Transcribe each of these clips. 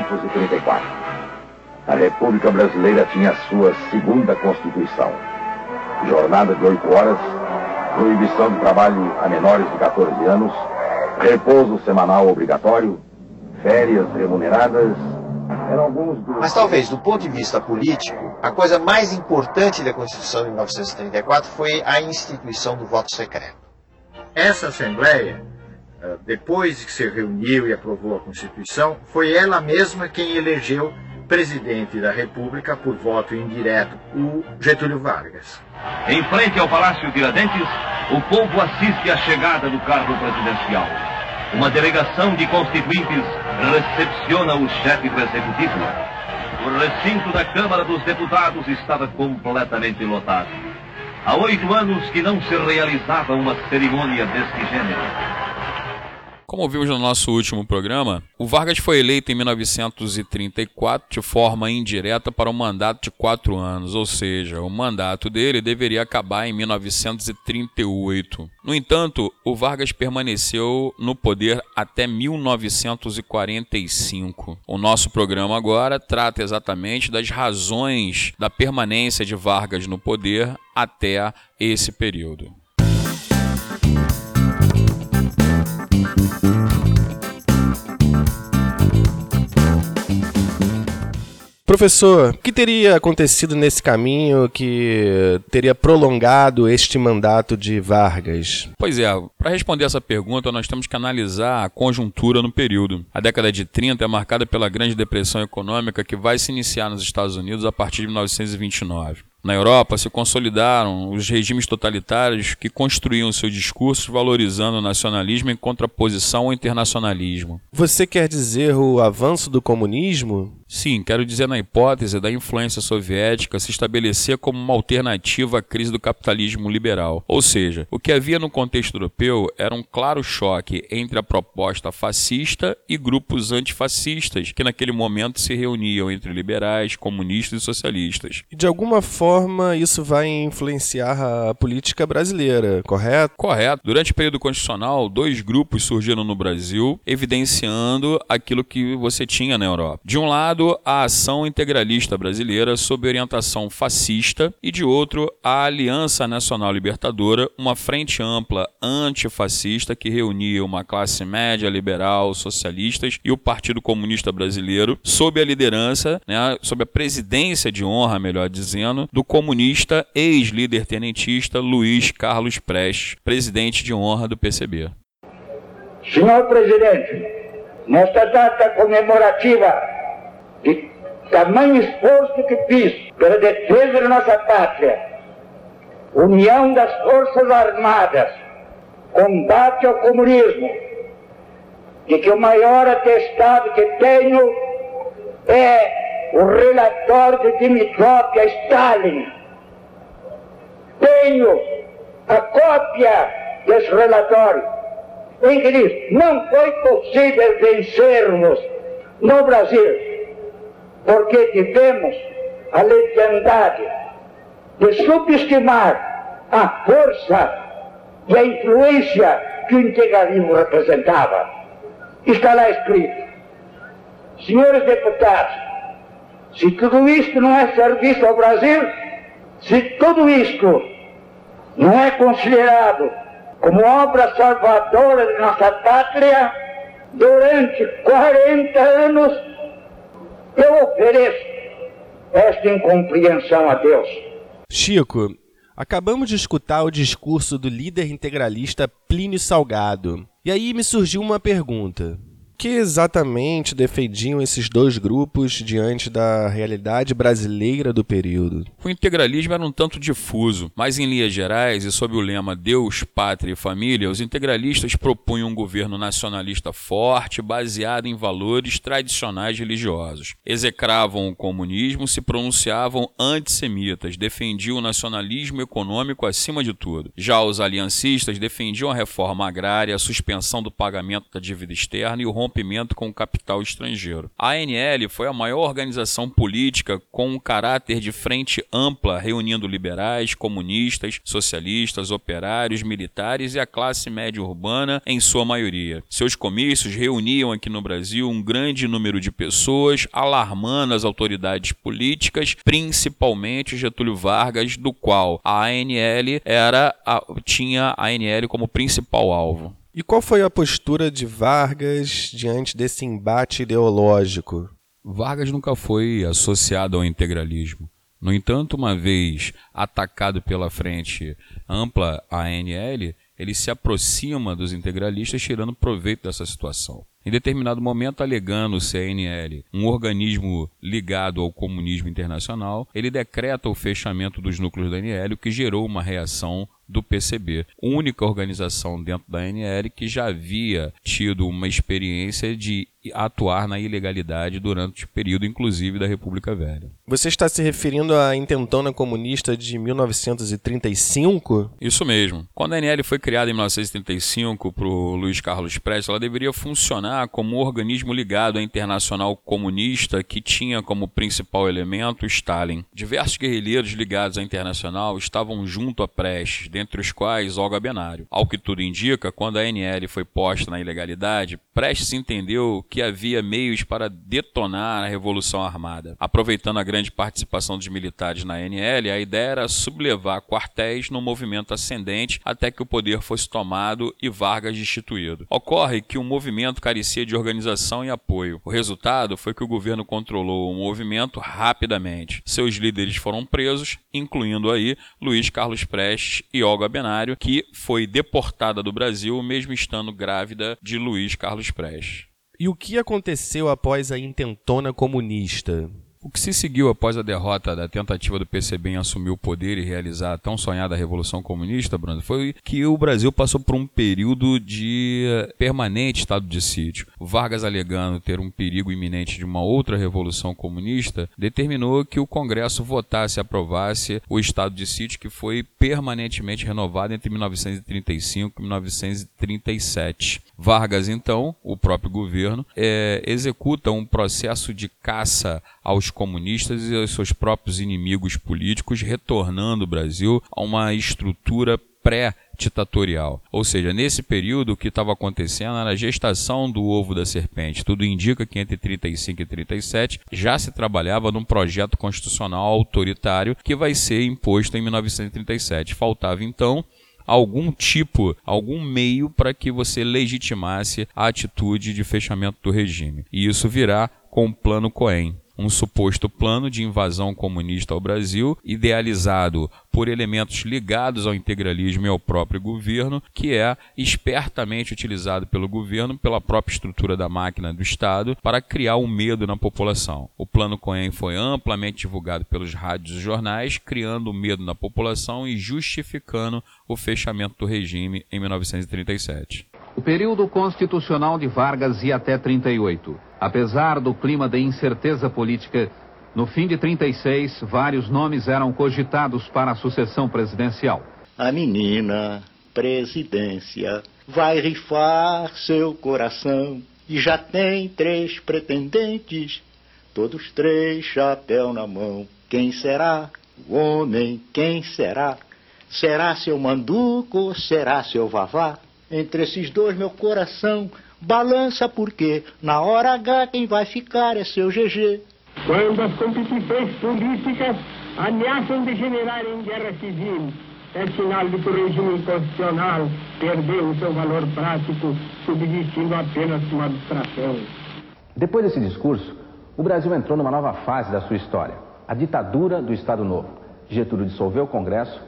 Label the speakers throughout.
Speaker 1: julho de 1934. A República Brasileira tinha sua segunda Constituição. Jornada de oito horas, proibição de trabalho a menores de 14 anos, repouso semanal obrigatório, férias remuneradas, eram alguns dos...
Speaker 2: Mas talvez, do ponto de vista político, a coisa mais importante da Constituição de 1934 foi a instituição do voto secreto.
Speaker 3: Essa Assembleia, depois que se reuniu e aprovou a Constituição, foi ela mesma quem elegeu presidente da República por voto indireto, o Getúlio Vargas.
Speaker 4: Em frente ao Palácio Tiradentes, o povo assiste à chegada do cargo presidencial. Uma delegação de constituintes recepciona o chefe do executivo. O recinto da Câmara dos Deputados estava completamente lotado. Há oito anos que não se realizava uma cerimônia deste gênero.
Speaker 5: Como vimos no nosso último programa, o Vargas foi eleito em 1934 de forma indireta para um mandato de quatro anos, ou seja, o mandato dele deveria acabar em 1938. No entanto, o Vargas permaneceu no poder até 1945. O nosso programa agora trata exatamente das razões da permanência de Vargas no poder até esse período.
Speaker 6: Professor, o que teria acontecido nesse caminho que teria prolongado este mandato de Vargas?
Speaker 5: Pois é, para responder essa pergunta, nós temos que analisar a conjuntura no período. A década de 30 é marcada pela Grande Depressão Econômica que vai se iniciar nos Estados Unidos a partir de 1929. Na Europa se consolidaram os regimes totalitários que construíam seus discursos valorizando o nacionalismo em contraposição ao internacionalismo.
Speaker 6: Você quer dizer o avanço do comunismo?
Speaker 5: Sim, quero dizer na hipótese da influência soviética se estabelecer como uma alternativa à crise do capitalismo liberal. Ou seja, o que havia no contexto europeu era um claro choque entre a proposta fascista e grupos antifascistas que naquele momento se reuniam entre liberais, comunistas e socialistas.
Speaker 6: De alguma forma, isso vai influenciar a política brasileira, correto?
Speaker 5: Correto. Durante o período constitucional, dois grupos surgiram no Brasil, evidenciando aquilo que você tinha na Europa. De um lado, lado, a ação integralista brasileira sob orientação fascista e de outro, a Aliança Nacional Libertadora, uma frente ampla antifascista que reunia uma classe média liberal, socialistas e o Partido Comunista Brasileiro, sob a liderança, né, sob a presidência de honra, melhor dizendo, do comunista ex-líder tenentista Luiz Carlos Prestes, presidente de honra do PCB.
Speaker 7: Senhor presidente, nesta data comemorativa de tamanho esforço que fiz pela defesa da nossa pátria, união das Forças Armadas, combate ao comunismo, de que o maior atestado que tenho é o relatório de Dimitrov a Stalin. Tenho a cópia desse relatório, em que diz, não foi possível vencermos no Brasil porque tivemos a leviandade de subestimar a força e a influência que o integralismo representava. Está lá escrito. Senhores deputados, se tudo isto não é serviço ao Brasil, se tudo isto não é considerado como obra salvadora de nossa pátria, durante 40 anos eu ofereço esta incompreensão a Deus.
Speaker 6: Chico, acabamos de escutar o discurso do líder integralista Plínio Salgado. E aí me surgiu uma pergunta que exatamente defendiam esses dois grupos diante da realidade brasileira do período?
Speaker 5: O integralismo era um tanto difuso, mas em linhas gerais e sob o lema Deus, Pátria e Família, os integralistas propunham um governo nacionalista forte, baseado em valores tradicionais religiosos. Execravam o comunismo, se pronunciavam antissemitas, defendiam o nacionalismo econômico acima de tudo. Já os aliancistas defendiam a reforma agrária, a suspensão do pagamento da dívida externa e o rompimento rompimento com o capital estrangeiro. A ANL foi a maior organização política com um caráter de frente ampla, reunindo liberais, comunistas, socialistas, operários, militares e a classe média urbana em sua maioria. Seus comícios reuniam aqui no Brasil um grande número de pessoas, alarmando as autoridades políticas, principalmente Getúlio Vargas, do qual a ANL era a, tinha a ANL como principal alvo.
Speaker 6: E qual foi a postura de Vargas diante desse embate ideológico?
Speaker 5: Vargas nunca foi associado ao integralismo. No entanto, uma vez atacado pela frente ampla ANL, ele se aproxima dos integralistas tirando proveito dessa situação. Em determinado momento, alegando o CNL, um organismo ligado ao comunismo internacional, ele decreta o fechamento dos núcleos da ANL, o que gerou uma reação do PCB, única organização dentro da ANL que já havia tido uma experiência de atuar na ilegalidade durante o período, inclusive, da República Velha.
Speaker 6: Você está se referindo à intentona comunista de 1935?
Speaker 5: Isso mesmo. Quando a ANL foi criada em 1935 por Luiz Carlos Prestes, ela deveria funcionar como um organismo ligado à Internacional Comunista que tinha como principal elemento Stalin. Diversos guerrilheiros ligados à Internacional estavam junto a Prestes, dentre os quais Olga Benário. Ao que tudo indica, quando a ANL foi posta na ilegalidade, Prestes entendeu que havia meios para detonar a Revolução Armada. Aproveitando a grande participação dos militares na ANL, a ideia era sublevar quartéis no movimento ascendente até que o poder fosse tomado e Vargas destituído. Ocorre que o movimento carecia de organização e apoio. O resultado foi que o governo controlou o movimento rapidamente. Seus líderes foram presos, incluindo aí Luiz Carlos Prestes e Olga Benário, que foi deportada do Brasil mesmo estando grávida de Luiz Carlos Prestes.
Speaker 6: E o que aconteceu após a intentona comunista?
Speaker 5: O que se seguiu após a derrota da tentativa do PCB em assumir o poder e realizar a tão sonhada Revolução Comunista, Bruno, foi que o Brasil passou por um período de permanente estado de sítio. Vargas, alegando ter um perigo iminente de uma outra Revolução Comunista, determinou que o Congresso votasse e aprovasse o estado de sítio que foi permanentemente renovado entre 1935 e 1937. Vargas, então, o próprio governo, é, executa um processo de caça aos comunistas e aos seus próprios inimigos políticos, retornando o Brasil a uma estrutura pré-ditatorial. Ou seja, nesse período o que estava acontecendo era a gestação do ovo da serpente. Tudo indica que entre 35 e 37 já se trabalhava num projeto constitucional autoritário que vai ser imposto em 1937. Faltava então algum tipo, algum meio para que você legitimasse a atitude de fechamento do regime. E isso virá com o Plano Cohen um suposto plano de invasão comunista ao Brasil, idealizado por elementos ligados ao integralismo e ao próprio governo, que é espertamente utilizado pelo governo, pela própria estrutura da máquina do Estado, para criar o um medo na população. O plano Cohen foi amplamente divulgado pelos rádios e jornais, criando medo na população e justificando o fechamento do regime em 1937.
Speaker 8: O período constitucional de Vargas ia até 38. Apesar do clima de incerteza política, no fim de 36, vários nomes eram cogitados para a sucessão presidencial.
Speaker 9: A menina presidência vai rifar seu coração e já tem três pretendentes, todos três chapéu na mão. Quem será? O homem, quem será? Será seu manduco? Será seu vavá? Entre esses dois, meu coração balança porque na hora H quem vai ficar é seu GG.
Speaker 10: Quando as competições políticas ameaçam degenerar em guerra civil, é sinal de que o regime constitucional perdeu o seu valor prático, subsistindo apenas uma abstração.
Speaker 11: Depois desse discurso, o Brasil entrou numa nova fase da sua história, a ditadura do Estado Novo. Getúlio dissolveu o Congresso,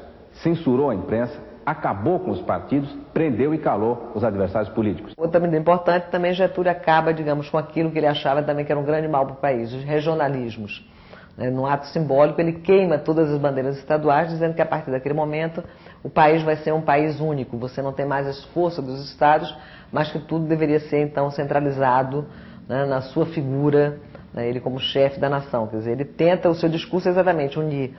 Speaker 11: censurou a imprensa acabou com os partidos, prendeu e calou os adversários políticos.
Speaker 12: Outra medida importante também Getúlio acaba, digamos, com aquilo que ele achava também que era um grande mal para o país, os regionalismos. Né? Num ato simbólico, ele queima todas as bandeiras estaduais, dizendo que a partir daquele momento o país vai ser um país único. Você não tem mais as forças dos estados, mas que tudo deveria ser então centralizado né, na sua figura, né, ele como chefe da nação. Quer dizer, ele tenta o seu discurso exatamente unir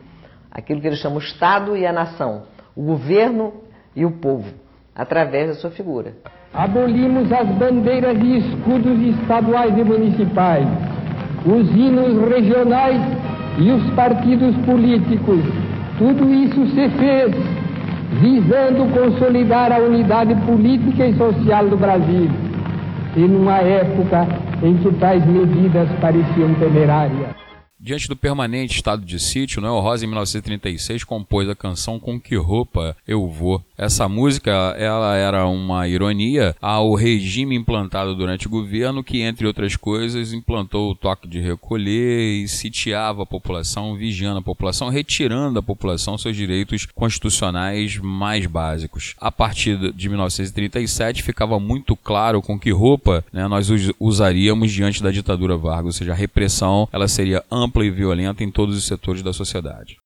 Speaker 12: aquilo que ele chama o Estado e a nação o governo e o povo, através da sua figura.
Speaker 10: Abolimos as bandeiras e escudos estaduais e municipais, os hinos regionais e os partidos políticos. Tudo isso se fez visando consolidar a unidade política e social do Brasil. E numa época em que tais medidas pareciam temerárias.
Speaker 5: Diante do permanente estado de sítio, Noel Rosa, em 1936, compôs a canção Com Que Roupa Eu Vou. Essa música ela era uma ironia ao regime implantado durante o governo, que, entre outras coisas, implantou o toque de recolher e sitiava a população, vigiando a população, retirando da população seus direitos constitucionais mais básicos. A partir de 1937, ficava muito claro com que roupa né, nós usaríamos diante da ditadura Vargas, ou seja, a repressão ela seria ampla ampla e violenta em todos os setores da sociedade.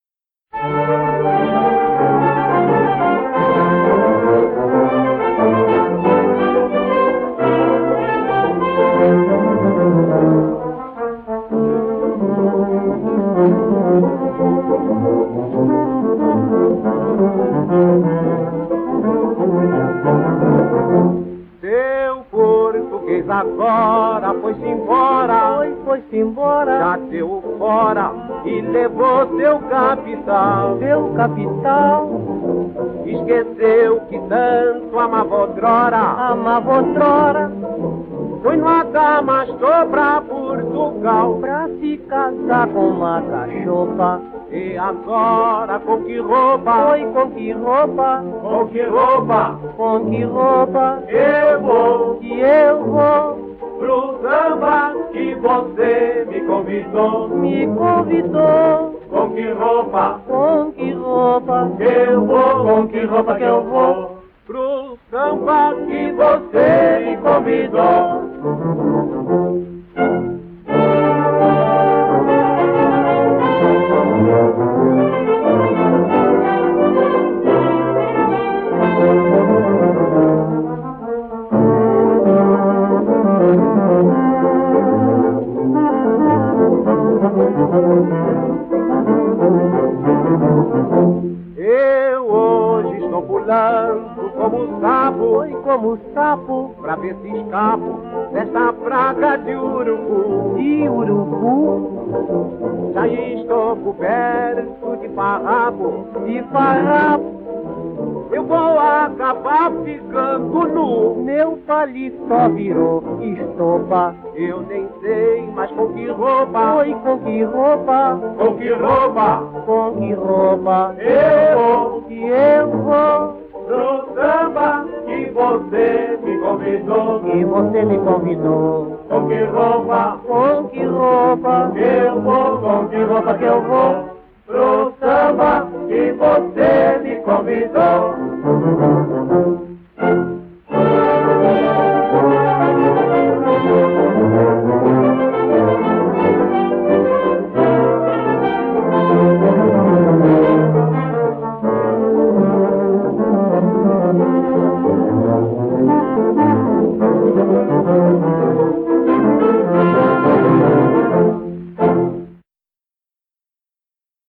Speaker 13: Seu capital. Esqueceu que tanto amava outrora, amava outrora. Foi no Damastor pra Portugal pra se casar com uma cachopa. E agora com que roupa? Oi, com que roupa? Com que roupa? Com que roupa? Eu vou, que eu vou pro samba que você me convidou. Me convidou. Com que roupa? Com que roupa? Que eu vou, com que roupa que eu vou? Pro samba que você me convidou. Eu hoje estou pulando como sapo, e como sapo, pra ver se escapo desta praga de urubu. De urubu? Já estou coberto de farrapo, de farrapo eu vou acabar ficando nu. Meu paletó virou estopa. Eu nem sei mais com que roupa. Oi, com que roupa? Com que roupa? Com que roupa? Eu vou, que eu vou. Pro samba que você me convidou. Que você me convidou. Com que roupa? Com que roupa? Eu vou, com que roupa que eu vou? pro samba que você me convidou.